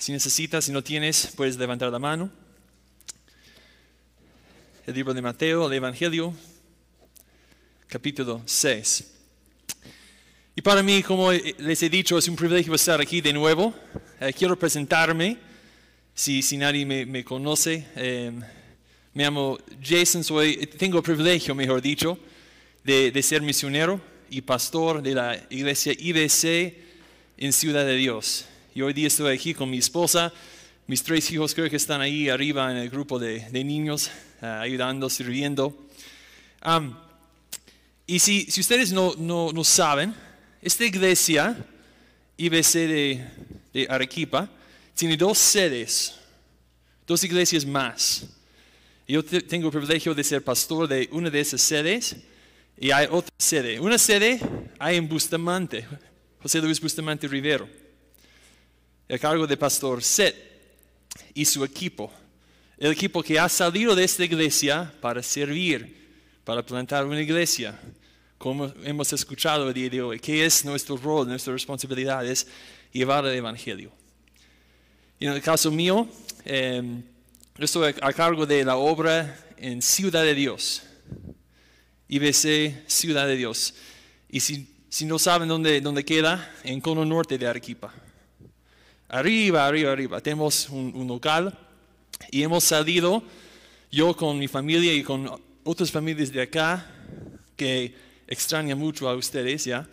Si necesitas, si no tienes, puedes levantar la mano. El libro de Mateo, el Evangelio, capítulo 6. Y para mí, como les he dicho, es un privilegio estar aquí de nuevo. Eh, quiero presentarme, si, si nadie me, conoce. Eh, me llamo Jason, soy, tengo el privilegio, mejor dicho, de, de, ser misionero y pastor de la iglesia IBC en Ciudad de Dios. Y hoy día estoy aquí con mi esposa, mis tres hijos creo que están ahí arriba en el grupo de, niños, uh, ayudando, sirviendo. Y si, si ustedes no, no, no saben, esta iglesia, IBC de, de, Arequipa, tiene dos sedes, dos iglesias más. Yo tengo el privilegio de ser pastor de una de esas sedes y hay otra sede. Una sede hay en Bustamante, José Luis Bustamante Rivero, el cargo de pastor Seth y su equipo. El equipo que ha salido de esta iglesia para servir, para plantar una iglesia como hemos escuchado el día de hoy, ¿qué es nuestro rol, nuestra responsabilidad? Es llevar el Evangelio. Y en el caso mío, eh, yo estoy a cargo de la obra en Ciudad de Dios, IBC Ciudad de Dios. Y si, si no saben dónde, dónde, queda, en cono norte de Arequipa. Arriba, arriba, arriba. Tenemos un, un local y hemos salido, yo con mi familia y con otras familias de acá, que extraña mucho a ustedes, ¿ya?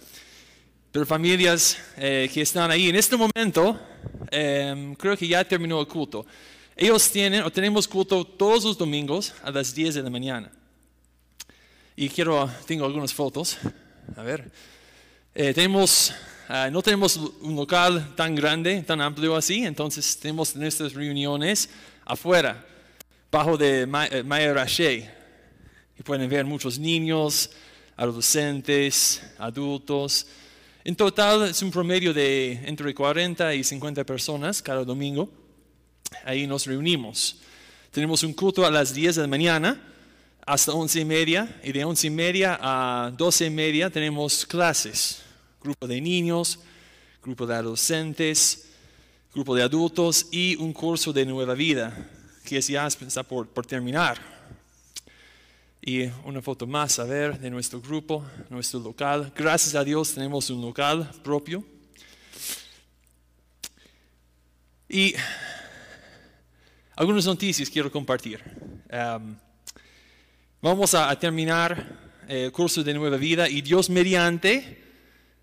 Pero familias eh, que están ahí en este momento, eh, creo que ya terminó el culto. Ellos tienen o tenemos culto todos los domingos a las 10 de la mañana. Y quiero, tengo algunas fotos. A ver. Eh, tenemos, uh, no tenemos un local tan grande, tan amplio así, entonces tenemos nuestras reuniones afuera, bajo de Maya Rache. Y pueden ver muchos niños, adolescentes, adultos. En total es un promedio de entre 40 y 50 personas cada domingo. Ahí nos reunimos. Tenemos un culto a las 10 de la mañana hasta 11 y media y de 11 y media a 12 y media tenemos clases. Grupo de niños, grupo de adolescentes, grupo de adultos y un curso de nueva vida que ya está por, por terminar. Y una foto más, a ver, de nuestro grupo, nuestro local. Gracias a Dios tenemos un local propio. Y algunas noticias quiero compartir. Um, vamos a, a terminar el curso de Nueva Vida y Dios mediante,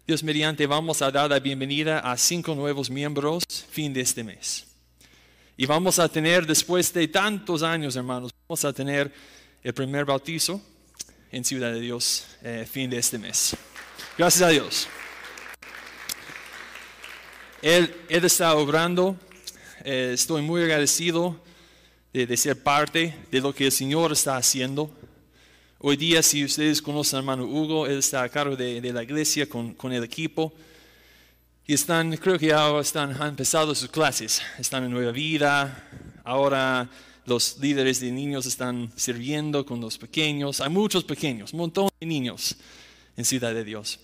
Dios mediante vamos a dar la bienvenida a cinco nuevos miembros fin de este mes. Y vamos a tener, después de tantos años, hermanos, vamos a tener el primer bautizo en Ciudad de Dios eh, fin de este mes. Gracias a Dios. Él, está obrando. Eh, estoy muy agradecido de, de, ser parte de lo que el Señor está haciendo. Hoy día, si ustedes conocen al hermano Hugo, él está a cargo de, la iglesia con, el equipo. Y están, creo que ya están, han empezado sus clases. Están en Nueva Vida. Ahora los líderes de niños están sirviendo con los pequeños. Hay muchos pequeños, un montón de niños en Ciudad de Dios.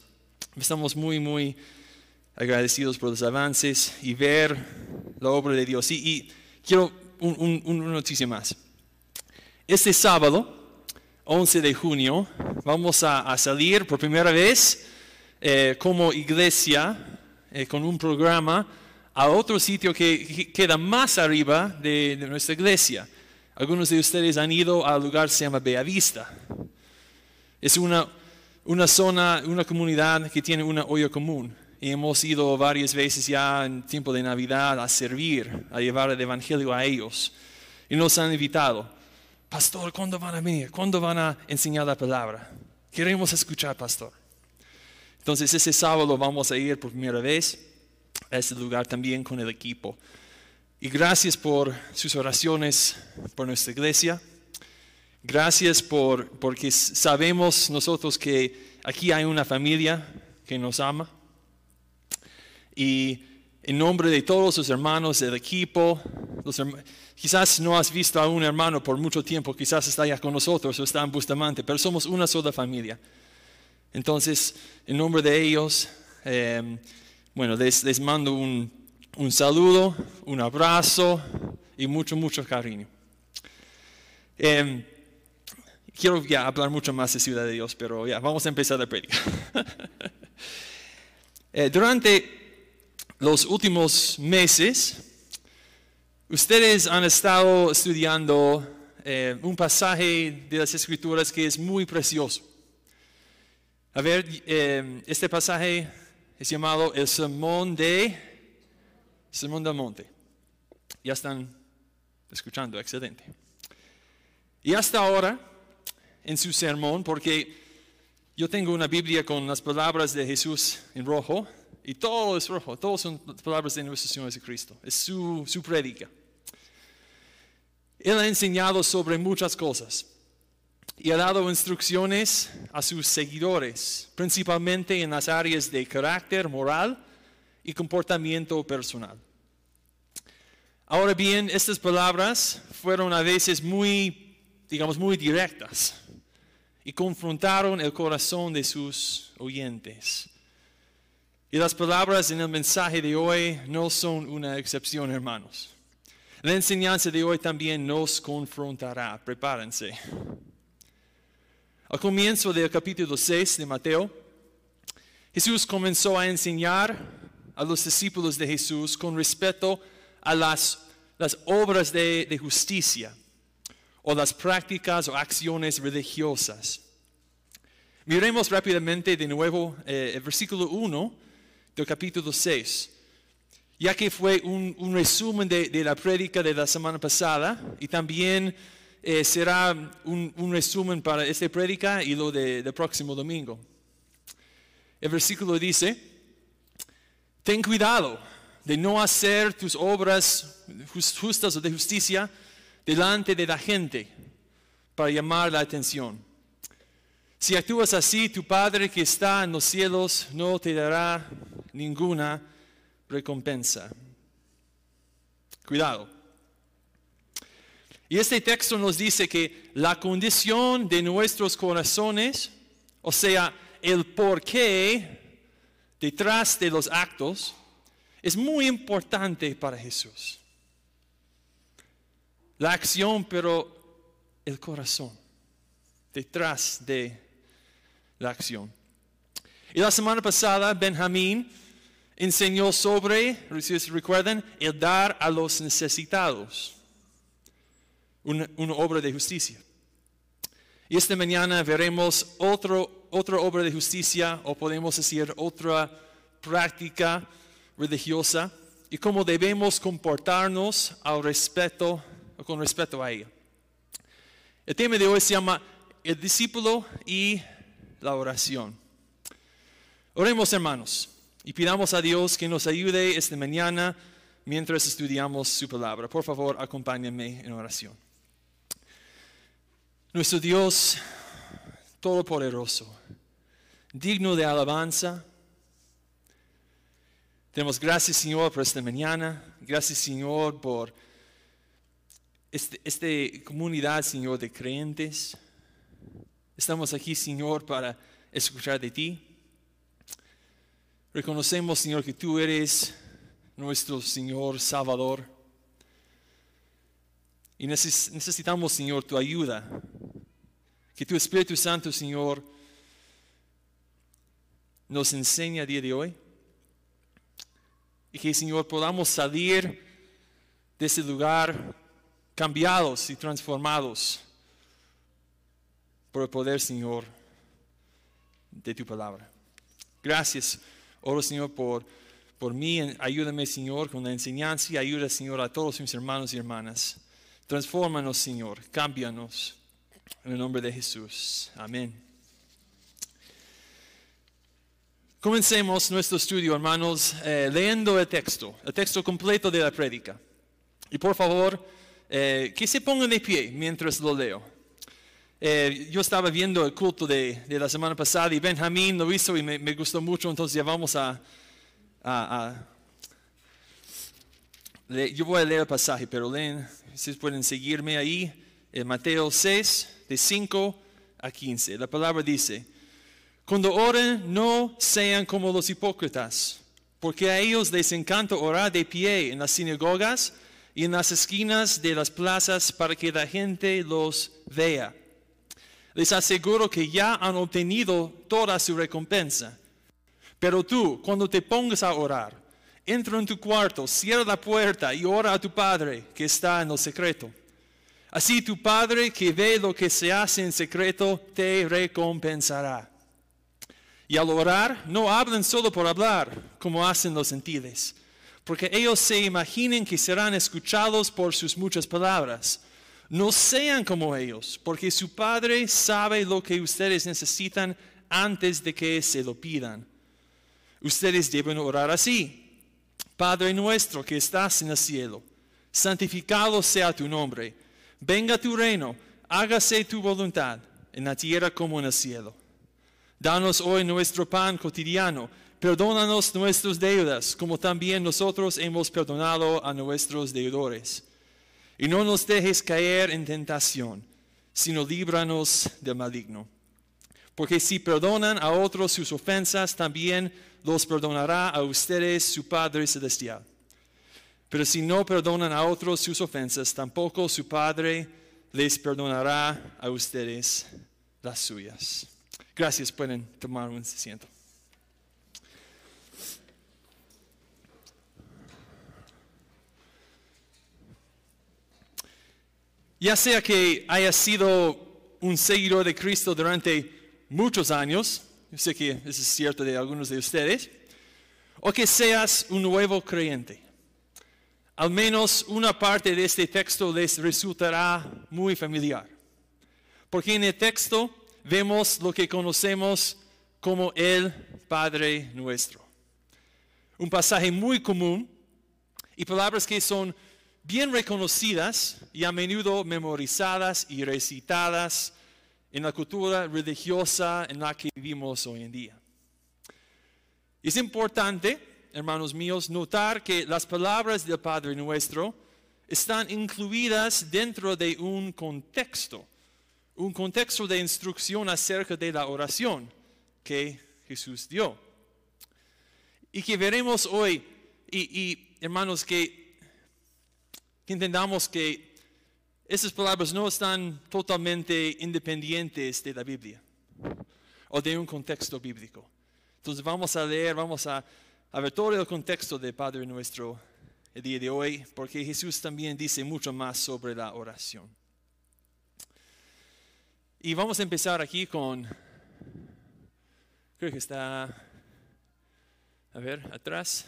Estamos muy, muy agradecidos por los avances y ver la obra de Dios. Y, quiero un, un, una noticia más. Este sábado, 11 de junio, vamos a, salir por primera vez eh, como iglesia eh, con un programa a otro sitio que queda más arriba de, nuestra iglesia. Algunos de ustedes han ido al lugar que se llama Vista. Es una, una zona, una comunidad que tiene una olla común. Y hemos ido varias veces ya en tiempo de Navidad a servir, a llevar el Evangelio a ellos. Y nos han invitado, pastor, ¿cuándo van a venir? ¿Cuándo van a enseñar la palabra? Queremos escuchar, pastor. Entonces ese sábado vamos a ir por primera vez a ese lugar también con el equipo. Y gracias por sus oraciones por nuestra iglesia. Gracias por, porque sabemos nosotros que aquí hay una familia que nos ama. Y en nombre de todos los hermanos del equipo, quizás no has visto a un hermano por mucho tiempo, quizás está ya con nosotros o está en Bustamante, pero somos una sola familia. Entonces, en nombre de ellos, eh, bueno, les, mando un, un, saludo, un abrazo y mucho, mucho cariño. Em, quiero hablar mucho más de Ciudad de Dios, pero ya, vamos a empezar la prédica. Eh, durante los últimos meses, ustedes han estado estudiando eh, un pasaje de las Escrituras que es muy precioso. A ver, eh, este pasaje es llamado el Sermón de Sermón del Monte. Ya están escuchando, excelente. Y hasta ahora, en su sermón, porque yo tengo una Biblia con las palabras de Jesús en rojo, y todo es rojo, todas son palabras de nuestro Señor Jesucristo, es su, su prédica. Él ha enseñado sobre muchas cosas y ha dado instrucciones a sus seguidores, principalmente en las áreas de carácter moral y comportamiento personal. Ahora bien, estas palabras fueron a veces muy, digamos, muy directas y confrontaron el corazón de sus oyentes. Y las palabras en el mensaje de hoy no son una excepción, hermanos. La enseñanza de hoy también nos confrontará. Prepárense. Al comienzo del capítulo 6 de Mateo, Jesús comenzó a enseñar a los discípulos de Jesús con respecto a las, las obras de, justicia o las prácticas o acciones religiosas. Miremos rápidamente de nuevo eh, el versículo 1 del capítulo 6 ya que fue un, resumen de, la prédica de la semana pasada y también eh, será un, resumen para esta prédica y lo del de próximo domingo. El versículo dice, ten cuidado de no hacer tus obras justas o de justicia delante de la gente para llamar la atención. Si actúas así, tu Padre que está en los cielos no te dará ninguna recompensa. Cuidado. Y este texto nos dice que la condición de nuestros corazones, o sea, el porqué detrás de los actos, es muy importante para Jesús. La acción, pero el corazón detrás de la acción. Y la semana pasada, Benjamín enseñó sobre, si recuerdan, el dar a los necesitados, una, obra de justicia. Y esta mañana veremos otro, otra obra de justicia, o podemos decir otra práctica religiosa, y cómo debemos comportarnos al respeto, con respeto a ella. El tema de hoy se llama el discípulo y la oración. Oremos hermanos. Y pidamos a Dios que nos ayude esta mañana mientras estudiamos su palabra. Por favor, acompáñenme en oración. Nuestro Dios Todopoderoso, digno de alabanza, Demos gracias, Señor, por esta mañana. Gracias, Señor, por este, esta comunidad, Señor, de creyentes. Estamos aquí, Señor, para escuchar de ti. Reconocemos, Señor, que tú eres nuestro Señor Salvador. Y necesitamos, Señor, tu ayuda. Que tu Espíritu Santo, Señor, nos enseñe a día de hoy. Y que, Señor, podamos salir de ese lugar cambiados y transformados por el poder, Señor, de tu palabra. Gracias Oro, Señor, por, por mí. Ayúdame, Señor, con la enseñanza y ayuda, Señor, a todos mis hermanos y hermanas. Transfórmanos, Señor. Cámbianos. En el nombre de Jesús. Amén. Comencemos nuestro estudio, hermanos, eh, leyendo el texto, el texto completo de la prédica. Y por favor, eh, que se pongan de pie mientras lo leo. Eh, yo estaba viendo el culto de, la semana pasada y Benjamín lo hizo y me, gustó mucho, entonces ya vamos a, yo voy a leer el pasaje, pero leen, ustedes pueden seguirme ahí, en Mateo 6, de 5 a 15. La palabra dice, cuando oren no sean como los hipócritas, porque a ellos les encanta orar de pie en las sinagogas y en las esquinas de las plazas para que la gente los vea. Les aseguro que ya han obtenido toda su recompensa. Pero tú, cuando te pongas a orar, entra en tu cuarto, cierra la puerta y ora a tu Padre que está en lo secreto. Así tu Padre que ve lo que se hace en secreto te recompensará. Y al orar, no hablen solo por hablar, como hacen los gentiles, porque ellos se imaginen que serán escuchados por sus muchas palabras. No sean como ellos, porque su Padre sabe lo que ustedes necesitan antes de que se lo pidan. Ustedes deben orar así. Padre nuestro que estás en el cielo, santificado sea tu nombre. Venga tu reino, hágase tu voluntad, en la tierra como en el cielo. Danos hoy nuestro pan cotidiano. Perdónanos nuestras deudas, como también nosotros hemos perdonado a nuestros deudores. Y no nos dejes caer en tentación, sino líbranos del maligno. Porque si perdonan a otros sus ofensas, también los perdonará a ustedes su Padre Celestial. Pero si no perdonan a otros sus ofensas, tampoco su Padre les perdonará a ustedes las suyas. Gracias, pueden tomar un asiento. Ya sea que haya sido un seguidor de Cristo durante muchos años, yo sé que eso es cierto de algunos de ustedes, o que seas un nuevo creyente. Al menos una parte de este texto les resultará muy familiar. Porque en el texto vemos lo que conocemos como el Padre nuestro. Un pasaje muy común y palabras que son bien reconocidas y a menudo memorizadas y recitadas en la cultura religiosa en la que vivimos hoy en día. Es importante, hermanos míos, notar que las palabras del Padre nuestro están incluidas dentro de un contexto un contexto de instrucción acerca de la oración que Jesús dio. Y que veremos hoy, y, hermanos, que, entendamos que esas palabras no están totalmente independientes de la Biblia o de un contexto bíblico. Entonces vamos a leer, vamos a, a ver todo el contexto del Padre nuestro el día de hoy, porque Jesús también dice mucho más sobre la oración. Y vamos a empezar aquí con, creo que está, a ver, atrás.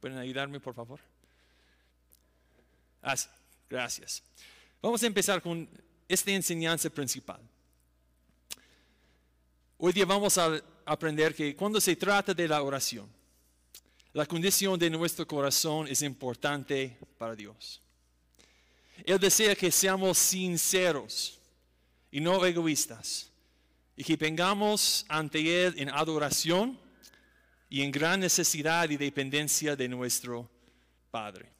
¿Pueden ayudarme, por favor? Gracias. Vamos a empezar con esta enseñanza principal. Hoy día vamos a aprender que cuando se trata de la oración, la condición de nuestro corazón es importante para Dios. Él desea que seamos sinceros y no egoístas, y que vengamos ante Él en adoración y en gran necesidad y dependencia de nuestro Padre.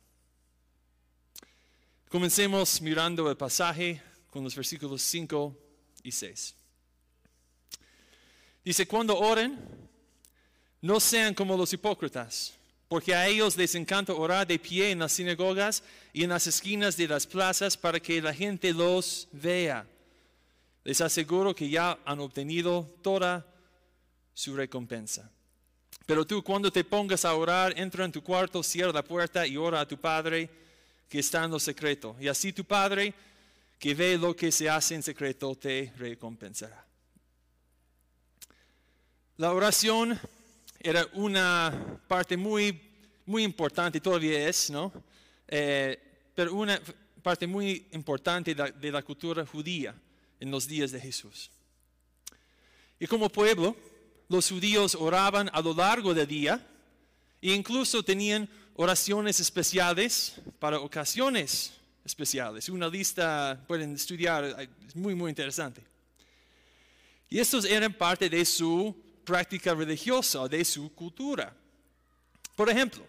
Comencemos mirando el pasaje con los versículos 5 y 6. Dice, cuando oren, no sean como los hipócritas, porque a ellos les encanta orar de pie en las sinagogas y en las esquinas de las plazas para que la gente los vea. Les aseguro que ya han obtenido toda su recompensa. Pero tú cuando te pongas a orar, entra en tu cuarto, cierra la puerta y ora a tu Padre que está en lo secreto. Y así tu Padre que ve lo que se hace en secreto te recompensará. La oración era una parte muy, muy importante, todavía es, ¿no? Eh, pero una parte muy importante de la cultura judía en los días de Jesús. Y como pueblo, los judíos oraban a lo largo del día e incluso tenían oraciones especiales para ocasiones especiales. Una lista pueden estudiar, es muy, muy interesante. Y estos eran parte de su práctica religiosa, de su cultura. Por ejemplo,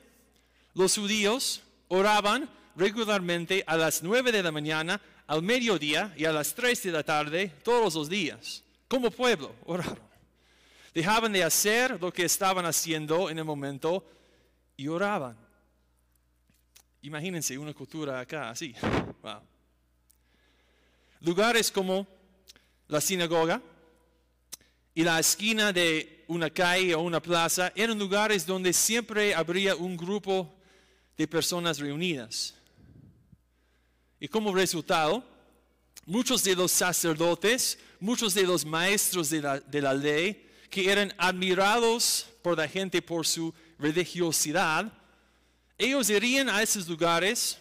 los judíos oraban regularmente a las nueve de la mañana al mediodía y a las 3 de la tarde todos los días. Como pueblo, oraron. Dejaban de hacer lo que estaban haciendo en el momento y oraban. Imagínense una cultura acá, así. Lugares como la sinagoga y la esquina de una calle o una plaza eran lugares donde siempre habría un grupo de personas reunidas. Y como resultado, muchos de los sacerdotes, muchos de los maestros de la, de la ley, que eran admirados por la gente por su religiosidad, ellos irían a esos lugares,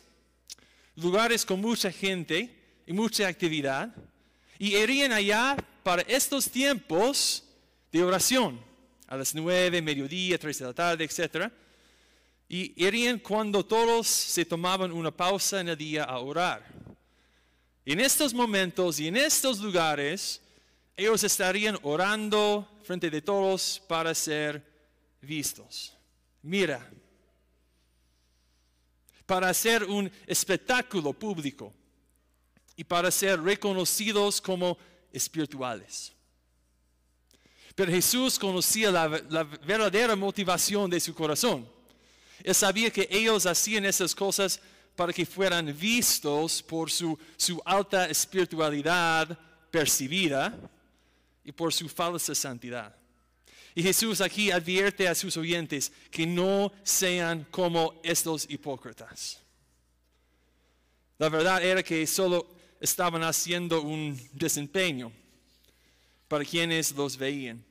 lugares con mucha gente y mucha actividad, y irían allá para estos tiempos de oración, a las nueve, mediodía, tres de la tarde, etc. Y irían cuando todos se tomaban una pausa en el día a orar. En estos momentos y en estos lugares, ellos estarían orando frente de todos para ser vistos. Mira, para hacer un espectáculo público y para ser reconocidos como espirituales. Pero Jesús conocía la, verdadera motivación de su corazón. Él sabía que ellos hacían esas cosas para que fueran vistos por su, su alta espiritualidad percibida y por su falsa santidad. Y Jesús aquí advierte a sus oyentes que no sean como estos hipócritas. La verdad era que solo estaban haciendo un desempeño para quienes los veían.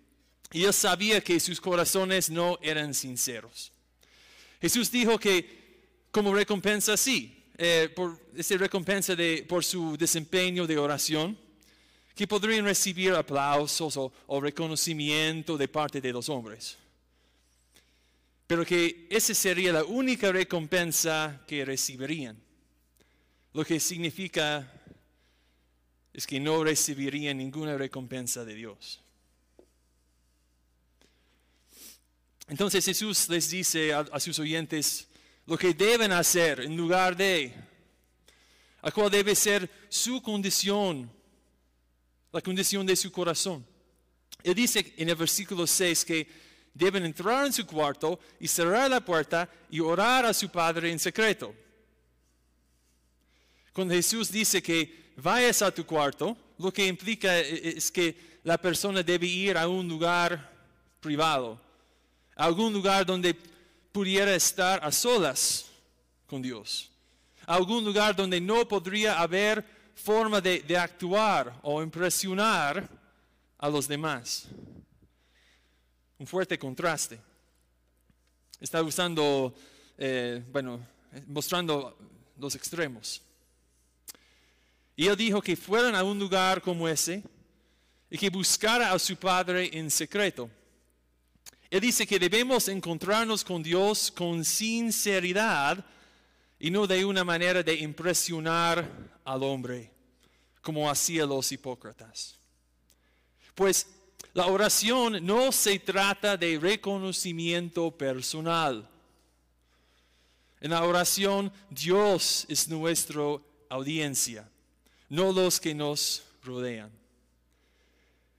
Y él sabía que sus corazones no eran sinceros. Jesús dijo que como recompensa, sí, eh, por esa recompensa de, por su desempeño de oración, que podrían recibir aplausos o, reconocimiento de parte de los hombres. Pero que esa sería la única recompensa que recibirían. Lo que significa es que no recibirían ninguna recompensa de Dios. Entonces Jesús les dice a, a, sus oyentes lo que deben hacer en lugar de, a cuál debe ser su condición la condición de su corazón. Él dice en el versículo 6 que deben entrar en su cuarto y cerrar la puerta y orar a su Padre en secreto. Cuando Jesús dice que vayas a tu cuarto, lo que implica es que la persona debe ir a un lugar privado, a algún lugar donde pudiera estar a solas con Dios, a algún lugar donde no podría haber forma de, actuar o impresionar a los demás. Un fuerte contraste. Está usando, eh, bueno, mostrando los extremos. Y él dijo que fueran a un lugar como ese y que buscara a su Padre en secreto. Él dice que debemos encontrarnos con Dios con sinceridad y no de una manera de impresionar al hombre, como hacían los hipócritas. Pues la oración no se trata de reconocimiento personal. En la oración Dios es nuestra audiencia, no los que nos rodean.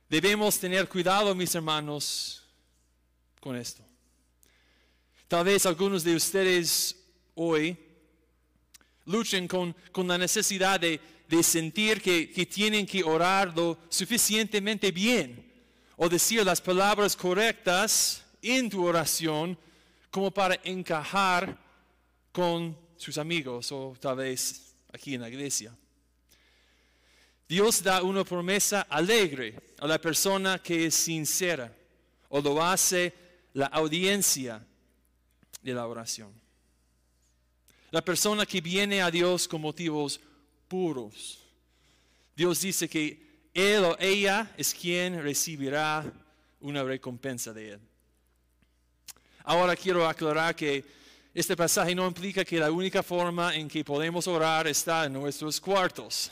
Debemos tener cuidado, mis hermanos, con esto. Tal vez algunos de ustedes hoy luchen con, la necesidad de, sentir que, que, tienen que orar lo suficientemente bien o decir las palabras correctas en tu oración como para encajar con sus amigos o tal vez aquí en la iglesia. Dios da una promesa alegre a la persona que es sincera o lo hace la audiencia de la oración. La persona que viene a Dios con motivos puros. Dios dice que él o ella es quien recibirá una recompensa de él. Ahora quiero aclarar que este pasaje no implica que la única forma en que podemos orar está en nuestros cuartos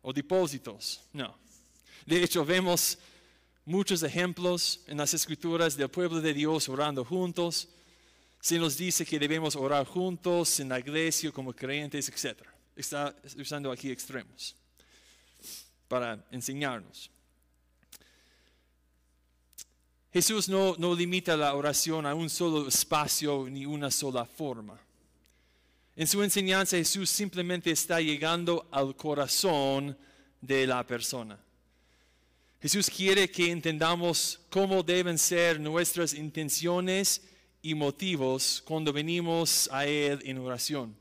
o depósitos. No. De hecho, vemos muchos ejemplos en las escrituras del pueblo de Dios orando juntos se nos dice que debemos orar juntos en la iglesia como creyentes, etc. Está usando aquí extremos para enseñarnos. Jesús no, no limita la oración a un solo espacio ni una sola forma. En su enseñanza Jesús simplemente está llegando al corazón de la persona. Jesús quiere que entendamos cómo deben ser nuestras intenciones y motivos cuando venimos a Él en oración.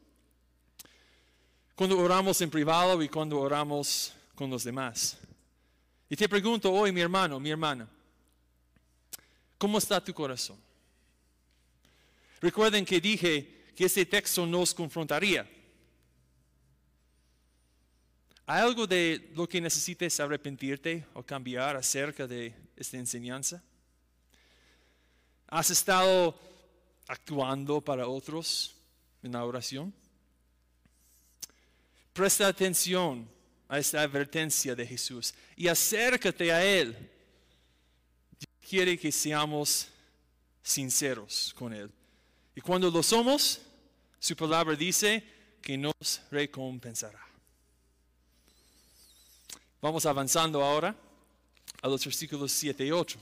Cuando oramos en privado y cuando oramos con los demás. Y te pregunto hoy, mi hermano, mi hermana, ¿cómo está tu corazón? Recuerden que dije que este texto nos confrontaría. ¿Hay algo de lo que necesites arrepentirte o cambiar acerca de esta enseñanza? ¿Has estado actuando para otros en la oración? Presta atención a esta advertencia de Jesús y acércate a Él. Dios quiere que seamos sinceros con Él. Y cuando lo somos, su palabra dice que nos recompensará. Vamos avanzando ahora a los versículos 7 y 8.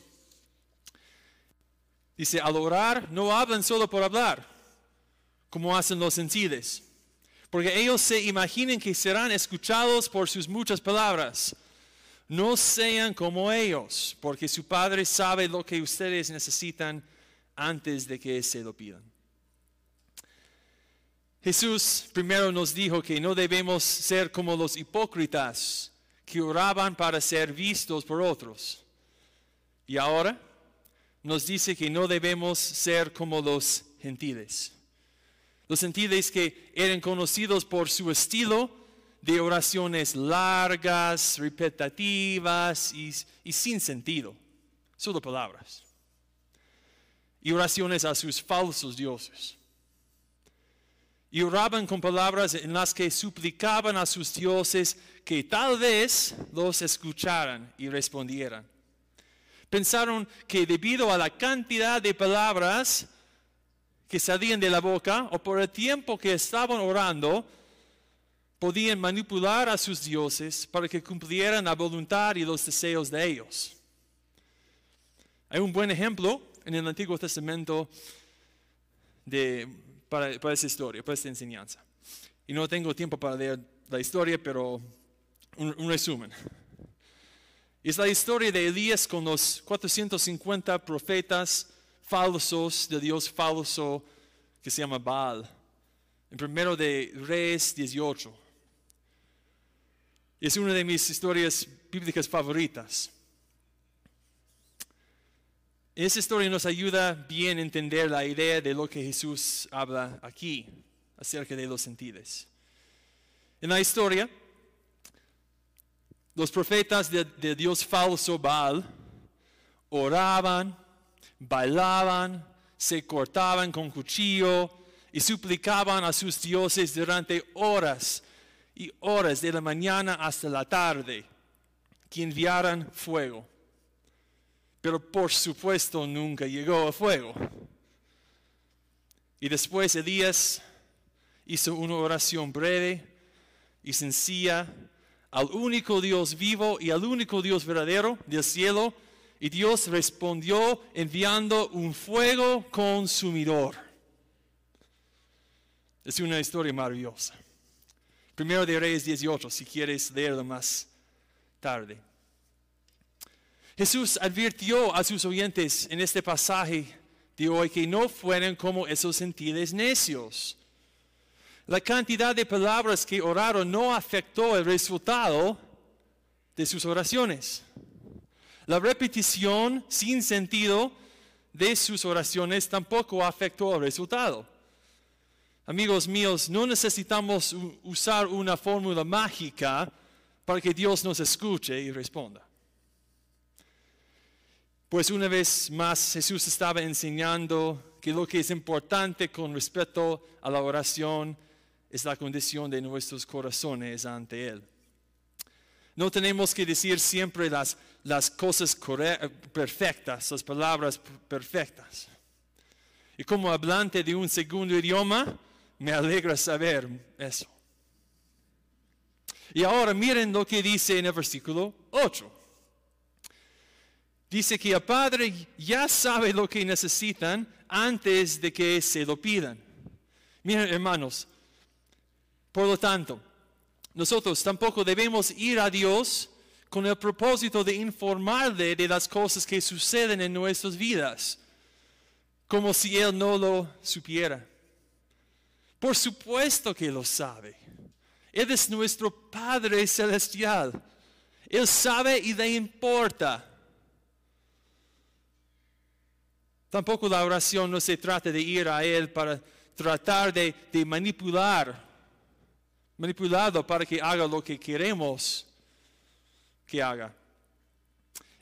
Dice, al orar no hablan solo por hablar, como hacen los senciles porque ellos se imaginen que serán escuchados por sus muchas palabras. No sean como ellos, porque su Padre sabe lo que ustedes necesitan antes de que se lo pidan. Jesús primero nos dijo que no debemos ser como los hipócritas que oraban para ser vistos por otros. Y ahora nos dice que no debemos ser como los gentiles los gentiles que eran conocidos por su estilo de oraciones largas, repetitivas y, sin sentido, solo palabras. Y oraciones a sus falsos dioses. Y oraban con palabras en las que suplicaban a sus dioses que tal vez los escucharan y respondieran. Pensaron que debido a la cantidad de palabras que salían de la boca o por el tiempo que estaban orando, podían manipular a sus dioses para que cumplieran la voluntad y los deseos de ellos. Hay un buen ejemplo en el Antiguo Testamento de, para, esa historia, para esta enseñanza. Y no tengo tiempo para leer la historia, pero un, un resumen. Es la historia de Elías con los 450 profetas falsos, de Dios falso que se llama Baal. En primero de Reyes 18. Es una de mis historias bíblicas favoritas. Esa historia nos ayuda bien a entender la idea de lo que Jesús habla aquí acerca de los sentidos. En la historia, los profetas de, Dios falso Baal oraban, bailaban, se cortaban con cuchillo y suplicaban a sus dioses durante horas y horas de la mañana hasta la tarde que enviaran fuego. Pero por supuesto nunca llegó el fuego. Y después Elías hizo una oración breve y sencilla al único Dios vivo y al único Dios verdadero del cielo y Dios respondió enviando un fuego consumidor. Es una historia maravillosa. Primero de Reyes 18, si quieres leerlo más tarde. Jesús advirtió a sus oyentes en este pasaje de hoy que no fueran como esos gentiles necios. La cantidad de palabras que oraron no afectó el resultado de sus oraciones. La repetición sin sentido de sus oraciones tampoco afectó el resultado. Amigos míos, no necesitamos usar una fórmula mágica para que Dios nos escuche y responda. Pues una vez más Jesús estaba enseñando que lo que es importante con respecto a la oración es la condición de nuestros corazones ante Él. No tenemos que decir siempre las, las cosas perfectas, las palabras perfectas. Y como hablante de un segundo idioma, me alegra saber eso. Y ahora miren lo que dice en el versículo 8. dice que el Padre ya sabe lo que necesitan antes de que se lo pidan. Miren, hermanos, por lo tanto, nosotros tampoco debemos ir a Dios con el propósito de informarle de las cosas que suceden en nuestras vidas, como si Él no lo supiera. Por supuesto que lo sabe. Él es nuestro Padre Celestial. Él sabe y le importa. Tampoco la oración no se trata de ir a Él para tratar de, de manipular, manipularlo para que haga lo que queremos que haga.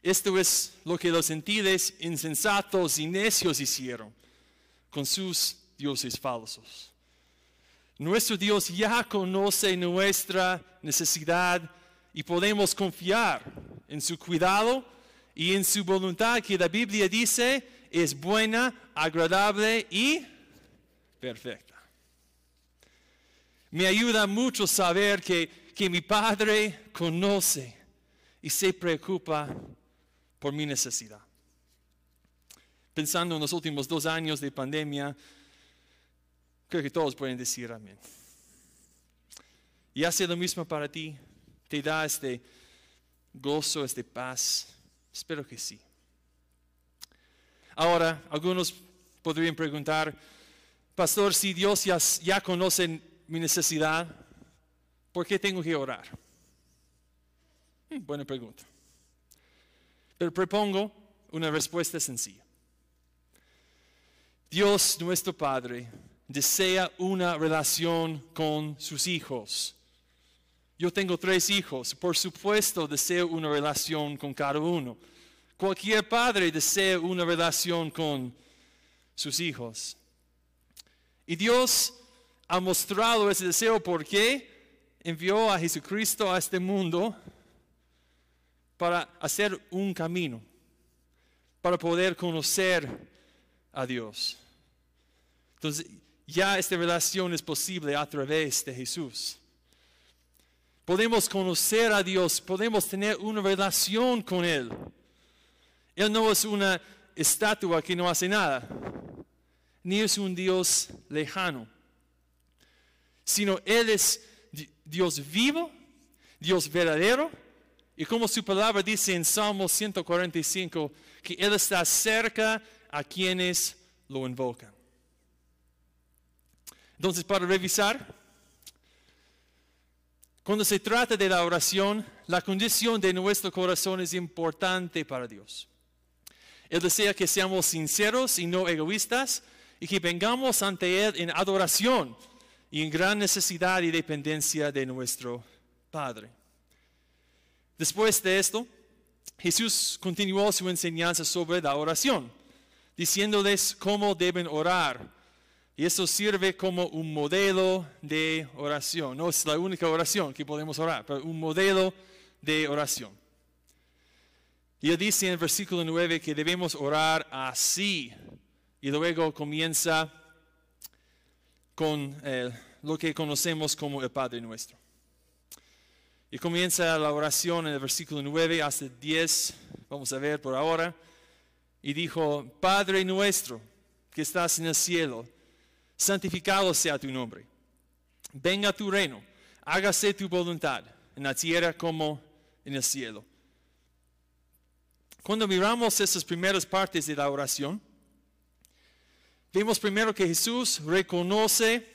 Esto es lo que los gentiles insensatos y necios hicieron con sus dioses falsos. Nuestro Dios ya conoce nuestra necesidad y podemos confiar en su cuidado y en su voluntad que la Biblia dice es buena, agradable y perfecta. Me ayuda mucho saber que, que mi Padre conoce y se preocupa por mi necesidad. Pensando en los últimos dos años de pandemia, creo que todos pueden decir amén. Y hace lo mismo para ti, te da este gozo, este paz. Espero que sí. Ahora, algunos podrían preguntar, pastor, si Dios ya, ya conoce mi necesidad, ¿por qué tengo que orar? Hmm, buena pregunta. Pero propongo una respuesta sencilla. Dios nuestro Padre desea una relación con sus hijos. Yo tengo tres hijos, por supuesto deseo una relación con cada uno. Cualquier padre desea una relación con sus hijos. Y Dios ha mostrado ese deseo porque envió a Jesucristo a este mundo para hacer un camino, para poder conocer a Dios. Entonces, ya esta relación es posible a través de Jesús. Podemos conocer a Dios, podemos tener una relación con Él. Él no es una estatua que no hace nada, ni es un Dios lejano, sino Él es Dios vivo, Dios verdadero, y como su palabra dice en Salmo 145, que Él está cerca a quienes lo invocan. Entonces, para revisar, cuando se trata de la oración, la condición de nuestro corazón es importante para Dios. Él desea que seamos sinceros y no egoístas y que vengamos ante Él en adoración y en gran necesidad y dependencia de nuestro Padre. Después de esto, Jesús continuó su enseñanza sobre la oración, diciéndoles cómo deben orar. Y eso sirve como un modelo de oración. No es la única oración que podemos orar, pero un modelo de oración. Y él dice en el versículo 9 que debemos orar así. Y luego comienza con eh, lo que conocemos como el Padre nuestro. Y comienza la oración en el versículo 9 hasta 10, vamos a ver por ahora. Y dijo, Padre nuestro que estás en el cielo, santificado sea tu nombre. Venga tu reino, hágase tu voluntad en la tierra como en el cielo. Cuando miramos esas primeras partes de la oración, vemos primero que Jesús reconoce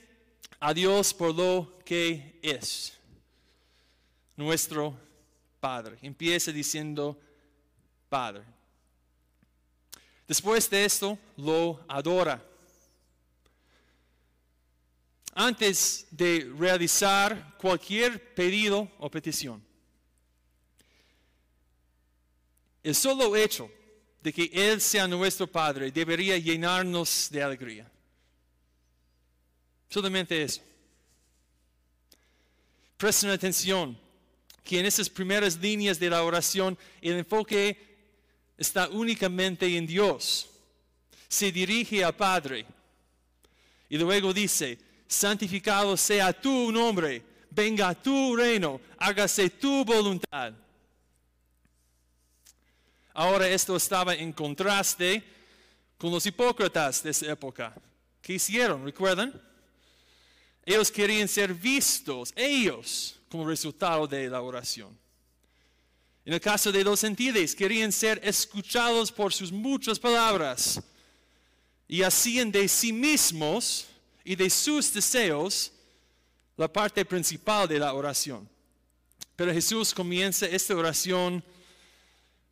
a Dios por lo que es, nuestro Padre. Empieza diciendo Padre. Después de esto, lo adora. Antes de realizar cualquier pedido o petición. El solo hecho de que Él sea nuestro Padre debería llenarnos de alegría. Solamente eso. Presten atención que en esas primeras líneas de la oración el enfoque está únicamente en Dios. Se dirige al Padre. Y luego dice, santificado sea tu nombre, venga tu reino, hágase tu voluntad Ahora esto estaba en contraste con los hipócritas de esa época. ¿Qué hicieron? ¿Recuerdan? Ellos querían ser vistos, ellos, como resultado de la oración. En el caso de los gentiles, querían ser escuchados por sus muchas palabras y hacían de sí mismos y de sus deseos la parte principal de la oración. Pero Jesús comienza esta oración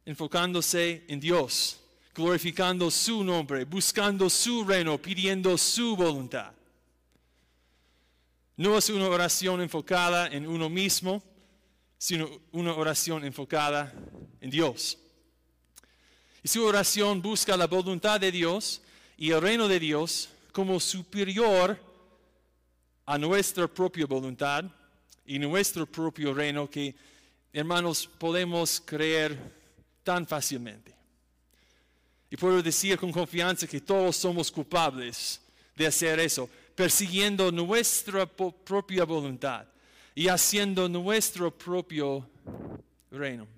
enfocándose en Dios, glorificando su nombre, buscando su reino, pidiendo su voluntad. No es una oración enfocada en uno mismo, sino una oración enfocada en Dios. Y su oración busca la voluntad de Dios y el reino de Dios como superior a nuestra propia voluntad y nuestro propio reino que, hermanos, podemos creer tan fácilmente. Y puedo decir con confianza que todos somos culpables de hacer eso, persiguiendo nuestra propia voluntad y haciendo nuestro propio reino.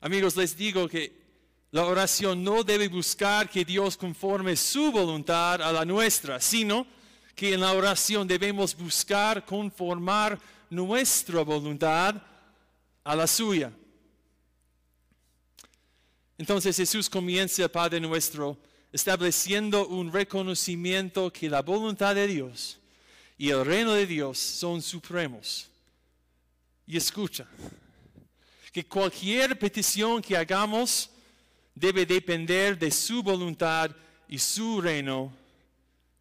Amigos, les digo que la oración no debe buscar que Dios conforme su voluntad a la nuestra, sino que en la oración debemos buscar conformar nuestra voluntad a la suya. Entonces Jesús comienza, Padre nuestro, estableciendo un reconocimiento que la voluntad de Dios y el reino de Dios son supremos. Y escucha, que cualquier petición que hagamos debe depender de su voluntad y su reino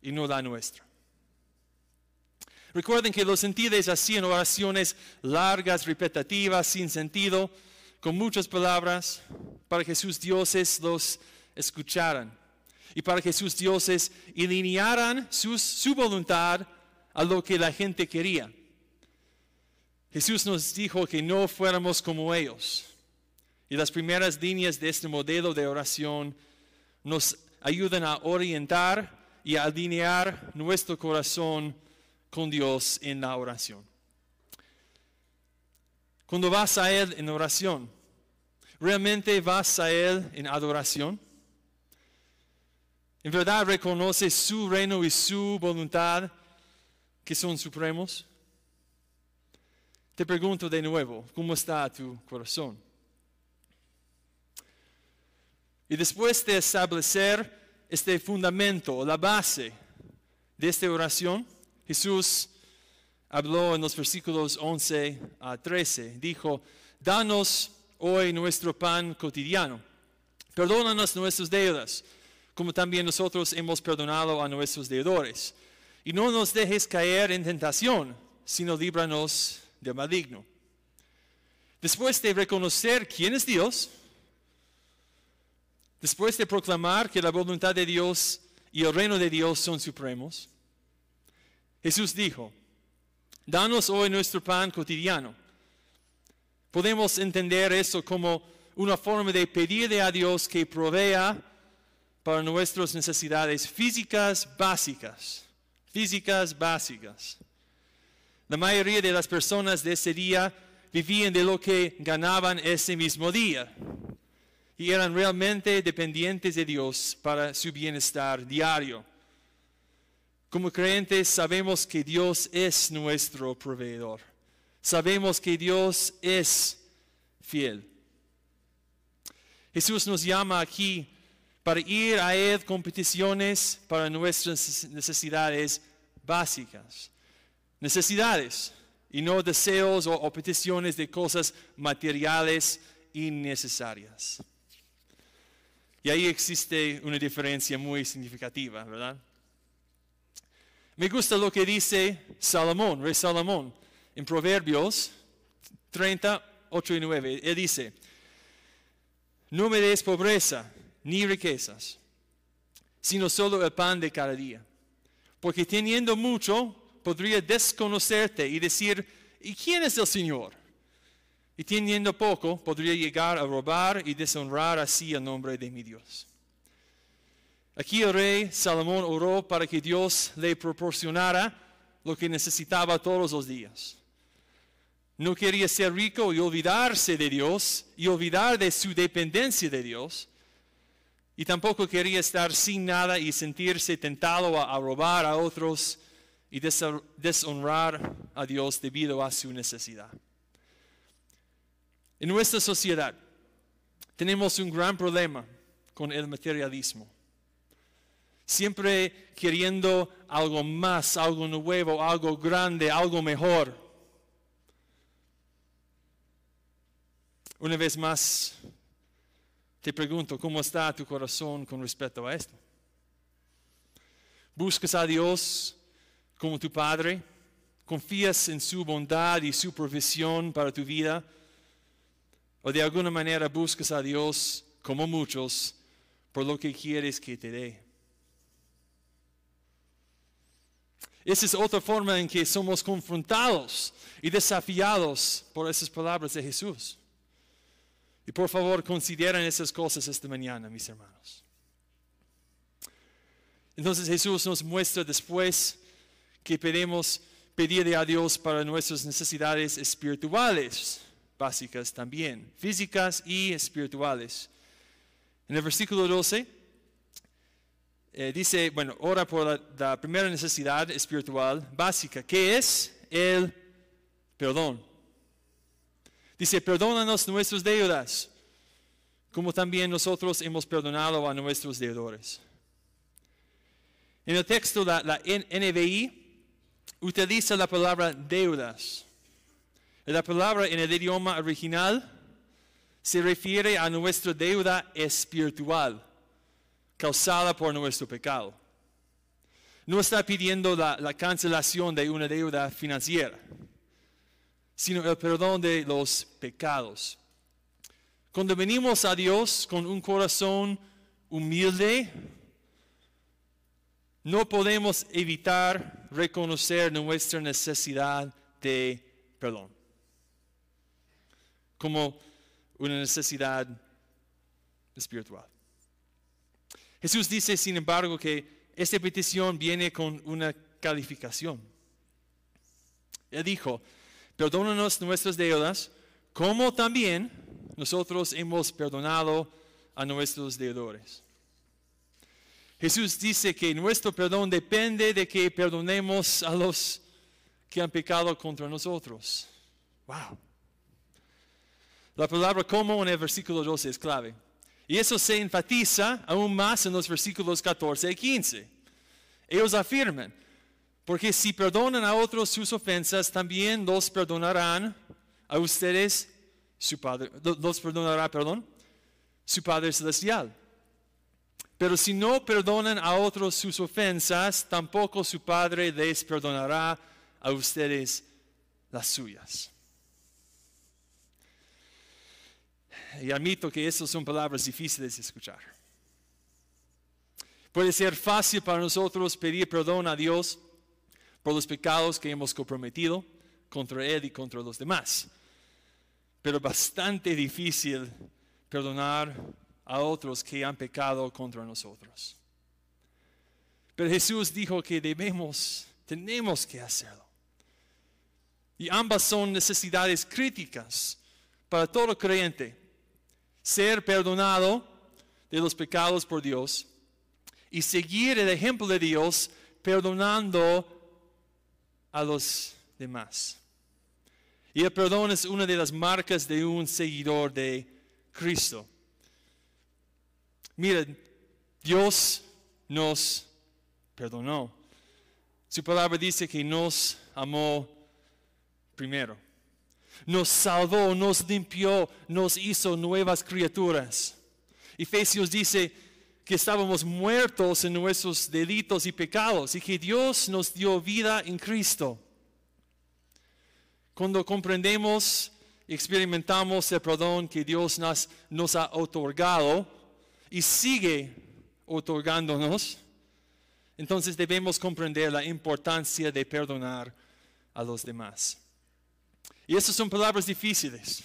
y no la nuestra. Recuerden que los gentiles hacían oraciones largas, repetitivas, sin sentido, con muchas palabras, para que sus dioses los escucharan y para que sus dioses alinearan su voluntad a lo que la gente quería. Jesús nos dijo que no fuéramos como ellos. Y las primeras líneas de este modelo de oración nos ayudan a orientar y a alinear nuestro corazón con Dios en la oración. Cuando vas a Él en oración, ¿realmente vas a Él en adoración? ¿En verdad reconoces su reino y su voluntad que son supremos? Te pregunto de nuevo, ¿cómo está tu corazón? Y después de establecer este fundamento, la base de esta oración, Jesús habló en los versículos 11 a 13. Dijo, danos hoy nuestro pan cotidiano. Perdónanos nuestras deudas, como también nosotros hemos perdonado a nuestros deudores. Y no nos dejes caer en tentación, sino líbranos del maligno. Después de reconocer quién es Dios, después de proclamar que la voluntad de Dios y el reino de Dios son supremos, Jesús dijo, danos hoy nuestro pan cotidiano. Podemos entender eso como una forma de pedirle a Dios que provea para nuestras necesidades físicas básicas, físicas básicas. La mayoría de las personas de ese día vivían de lo que ganaban ese mismo día y eran realmente dependientes de Dios para su bienestar diario. Como creyentes sabemos que Dios es nuestro proveedor. Sabemos que Dios es fiel. Jesús nos llama aquí para ir a Él con peticiones para nuestras necesidades básicas. Necesidades y no deseos o, o peticiones de cosas materiales innecesarias. Y ahí existe una diferencia muy significativa, ¿verdad? Me gusta lo que dice Salomón, rey Salomón, en Proverbios 30, 8 y 9. Él dice, no me des pobreza ni riquezas, sino solo el pan de cada día. Porque teniendo mucho, podría desconocerte y decir, ¿y quién es el Señor? Y teniendo poco, podría llegar a robar y deshonrar así el nombre de mi Dios. Aquí el rey Salomón oró para que Dios le proporcionara lo que necesitaba todos los días. no quería ser rico y olvidarse de Dios y olvidar de su dependencia de Dios. Y tampoco quería estar sin nada y sentirse tentado a, robar a otros y deshonrar a Dios debido a su necesidad. En nuestra sociedad tenemos un gran problema con el materialismo. Siempre queriendo algo más, algo nuevo, algo grande, algo mejor. Una vez más, te pregunto, ¿cómo está tu corazón con respecto a esto? ¿Buscas a Dios como tu Padre? ¿Confías en su bondad y su provisión para tu vida? ¿O de alguna manera buscas a Dios, como muchos, por lo que quieres que te dé? Esa es otra forma en que somos confrontados y desafiados por esas palabras de Jesús. Y por favor, consideren esas cosas esta mañana, mis hermanos. Entonces Jesús nos muestra después que pedimos pedirle a Dios para nuestras necesidades espirituales, básicas también, físicas y espirituales. En el versículo 12 eh, dice, bueno, ora por la, primera necesidad espiritual básica, que es el perdón. Dice, perdónanos nuestras deudas, como también nosotros hemos perdonado a nuestros deudores. En el texto, la, la NBI utiliza la palabra deudas. La palabra en el idioma original se refiere a nuestra deuda espiritual causada por nuestro pecado. No está pidiendo la, la cancelación de una deuda financiera, sino el perdón de los pecados. Cuando venimos a Dios con un corazón humilde, no podemos evitar reconocer nuestra necesidad de perdón como una necesidad espiritual. Jesús dice, sin embargo, que esta petición viene con una calificación. Él dijo, perdónanos nuestras deudas, como también nosotros hemos perdonado a nuestros deudores. Jesús dice que nuestro perdón depende de que perdonemos a los que han pecado contra nosotros. Wow. La palabra como en el versículo 12 es clave. Y eso se enfatiza aún más en los versículos 14 y 15. Ellos afirman, porque si perdonan a otros sus ofensas, también los perdonarán a ustedes, su Padre, los perdonará, perdón, su Padre Celestial. Pero si no perdonan a otros sus ofensas, tampoco su Padre les perdonará a ustedes las suyas. Y admito que esas son palabras difíciles de escuchar. Puede ser fácil para nosotros pedir perdón a Dios por los pecados que hemos comprometido contra Él y contra los demás. Pero bastante difícil perdonar a otros que han pecado contra nosotros. Pero Jesús dijo que debemos, tenemos que hacerlo. Y ambas son necesidades críticas para todo creyente. Ser perdonado de los pecados por Dios y seguir el ejemplo de Dios perdonando a los demás. Y el perdón es una de las marcas de un seguidor de Cristo. Miren, Dios nos perdonó. Su palabra dice que nos amó primero. Nos salvó, nos limpió, nos hizo nuevas criaturas. Efesios dice que estábamos muertos en nuestros delitos y pecados y que Dios nos dio vida en Cristo. Cuando comprendemos y experimentamos el perdón que Dios nos, nos ha otorgado y sigue otorgándonos, entonces debemos comprender la importancia de perdonar a los demás. Y esas son palabras difíciles,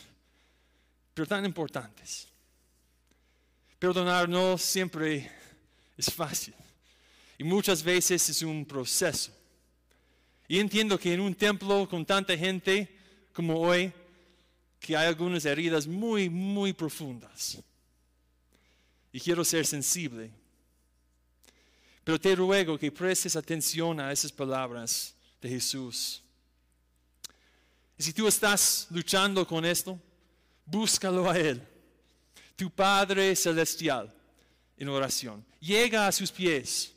pero tan importantes. Perdonar no siempre es fácil y muchas veces es un proceso. Y entiendo que en un templo con tanta gente, como hoy, que hay algunas heridas muy, muy profundas. Y quiero ser sensible. Pero te ruego que prestes atención a esas palabras de Jesús. Y si tú estás luchando con esto, búscalo a Él, tu Padre Celestial, en oración. Llega a sus pies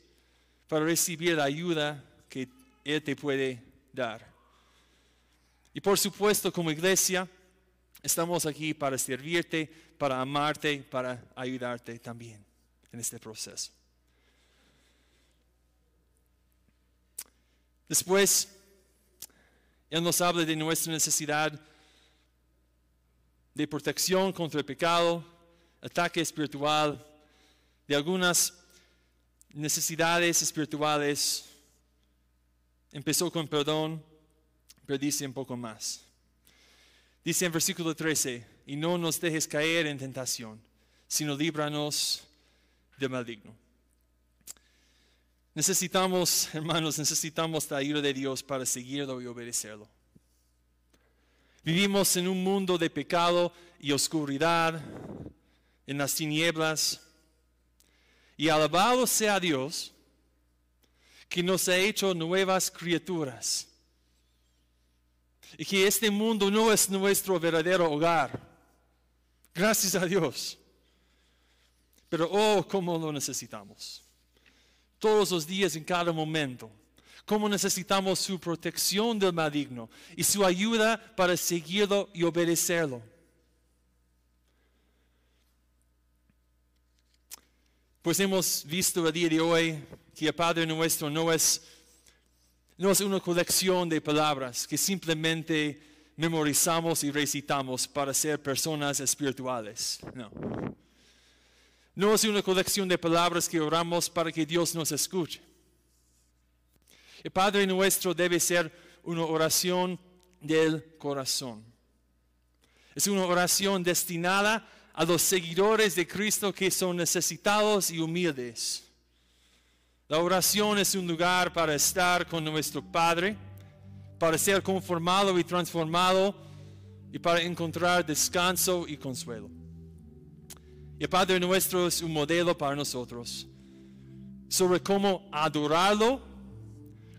para recibir la ayuda que Él te puede dar. Y por supuesto, como iglesia, estamos aquí para servirte, para amarte, para ayudarte también en este proceso. Después, Él nos habla de nuestra necesidad de protección contra el pecado, ataque espiritual, de algunas necesidades espirituales. Empezó con perdón, pero dice un poco más. Dice en versículo 13, y no nos dejes caer en tentación, sino líbranos del maligno. Necesitamos, hermanos, necesitamos la ayuda de Dios para seguirlo y obedecerlo. Vivimos en un mundo de pecado y oscuridad, en las tinieblas. Y alabado sea Dios que nos ha hecho nuevas criaturas. Y que este mundo no es nuestro verdadero hogar. Gracias a Dios. Pero oh, cómo lo necesitamos. Todos los días, en cada momento. Cómo necesitamos su protección del maligno y su ayuda para seguirlo y obedecerlo. Pues hemos visto el día de hoy que el Padre nuestro no es, no es una colección de palabras que simplemente memorizamos y recitamos para ser personas espirituales. No. No es una colección de palabras que oramos para que Dios nos escuche. El Padre nuestro debe ser una oración del corazón. Es una oración destinada a los seguidores de Cristo que son necesitados y humildes. La oración es un lugar para estar con nuestro Padre, para ser conformado y transformado y para encontrar descanso y consuelo. Y el Padre nuestro es un modelo para nosotros sobre cómo adorarlo,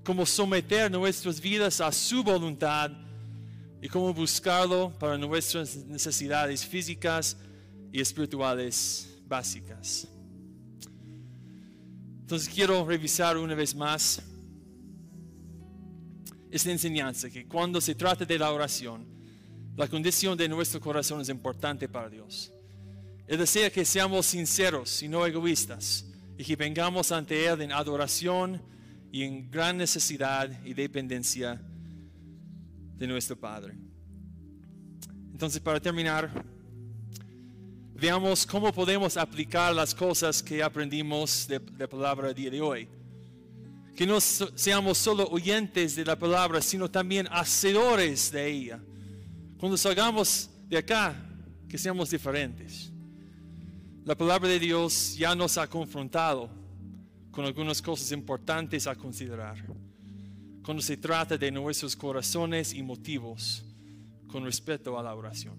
cómo someter nuestras vidas a su voluntad y cómo buscarlo para nuestras necesidades físicas, y espirituales básicas. Entonces quiero revisar una vez más esta enseñanza, que cuando se trata de la oración, la condición de nuestro corazón es importante para Dios. Él desea que seamos sinceros y no egoístas y que vengamos ante Él en adoración y en gran necesidad y dependencia de nuestro Padre. Entonces, para terminar, veamos cómo podemos aplicar las cosas que aprendimos de la palabra día de hoy. Que no seamos solo oyentes de la palabra, sino también hacedores de ella. Cuando salgamos de acá, que seamos diferentes. La palabra de Dios ya nos ha confrontado con algunas cosas importantes a considerar. Cuando se trata de nuestros corazones y motivos con respecto a la oración.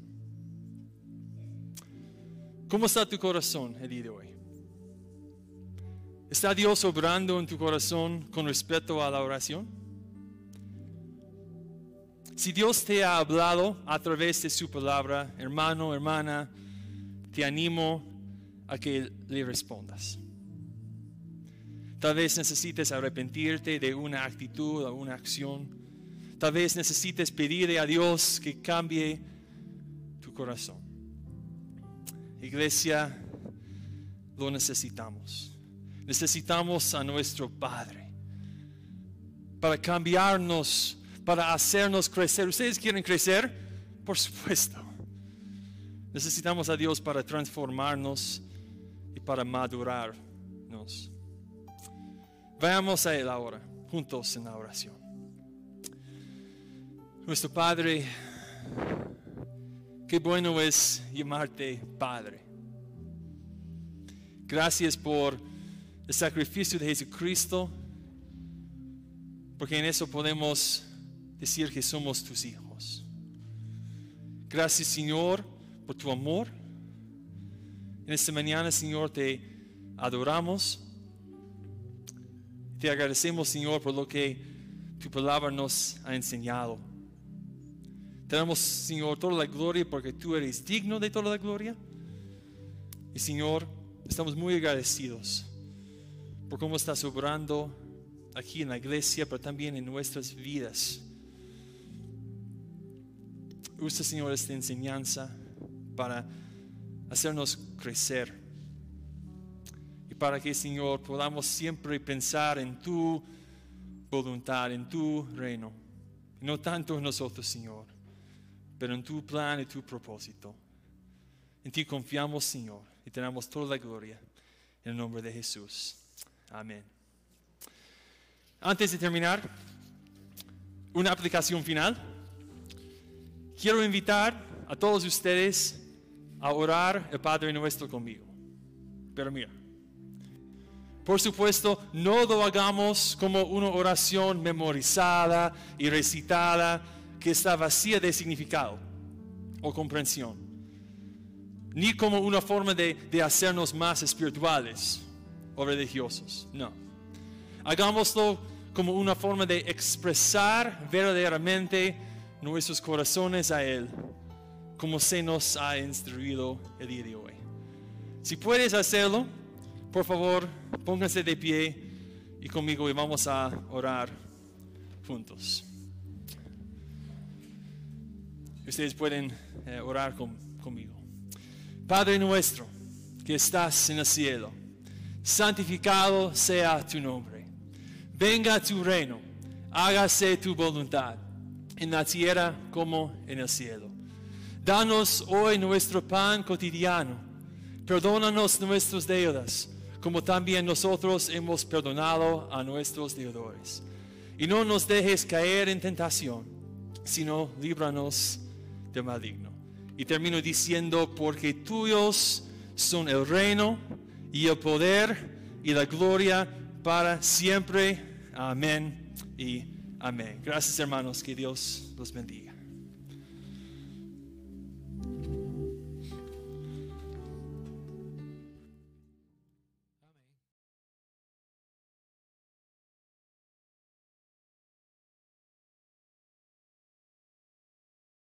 ¿Cómo está tu corazón el día de hoy? ¿Está Dios obrando en tu corazón con respecto a la oración? Si Dios te ha hablado a través de su palabra, hermano, hermana, te animo a que le respondas. Tal vez necesites arrepentirte de una actitud o una acción. Tal vez necesites pedirle a Dios que cambie tu corazón. Iglesia, lo necesitamos. Necesitamos a nuestro Padre para cambiarnos, para hacernos crecer. ¿Ustedes quieren crecer? Por supuesto. Necesitamos a Dios para transformarnos para madurarnos. Vayamos a Él ahora, juntos en la oración. Nuestro Padre, Qué bueno es llamarte Padre. Gracias por el sacrificio de Jesucristo, porque en eso podemos decir que somos tus hijos. Gracias, Señor, por tu amor. En esta mañana, Señor, te adoramos. Te agradecemos, Señor, por lo que tu palabra nos ha enseñado. Te damos, Señor, toda la gloria porque tú eres digno de toda la gloria. Y, Señor, estamos muy agradecidos por cómo estás obrando aquí en la iglesia, pero también en nuestras vidas. Usa, Señor, esta enseñanza para hacernos crecer. Y para que, Señor, podamos siempre pensar en tu voluntad, en tu reino. No tanto en nosotros, Señor, pero en tu plan y tu propósito. En ti confiamos, Señor, y tenemos toda la gloria. En el nombre de Jesús. Amén. Antes de terminar, una aplicación final. Quiero invitar a todos ustedes a orar el Padre Nuestro conmigo. Pero mira, por supuesto, no lo hagamos como una oración memorizada y recitada que está vacía de significado o comprensión, ni como una forma de, de hacernos más espirituales o religiosos, no. Hagámoslo como una forma de expresar verdaderamente nuestros corazones a Él, como se nos ha instruido el día de hoy. Si puedes hacerlo, por favor, pónganse de pie y conmigo y vamos a orar juntos. Ustedes pueden eh, orar conmigo. Padre nuestro que estás en el cielo, santificado sea tu nombre. Venga tu reino, hágase tu voluntad, en la tierra como en el cielo. Danos hoy nuestro pan cotidiano. Perdónanos nuestras deudas, como también nosotros hemos perdonado a nuestros deudores. Y no nos dejes caer en tentación, sino líbranos del maligno. Y termino diciendo, porque tuyos son el reino y el poder y la gloria para siempre. Amén y amén. Gracias hermanos, que Dios los bendiga.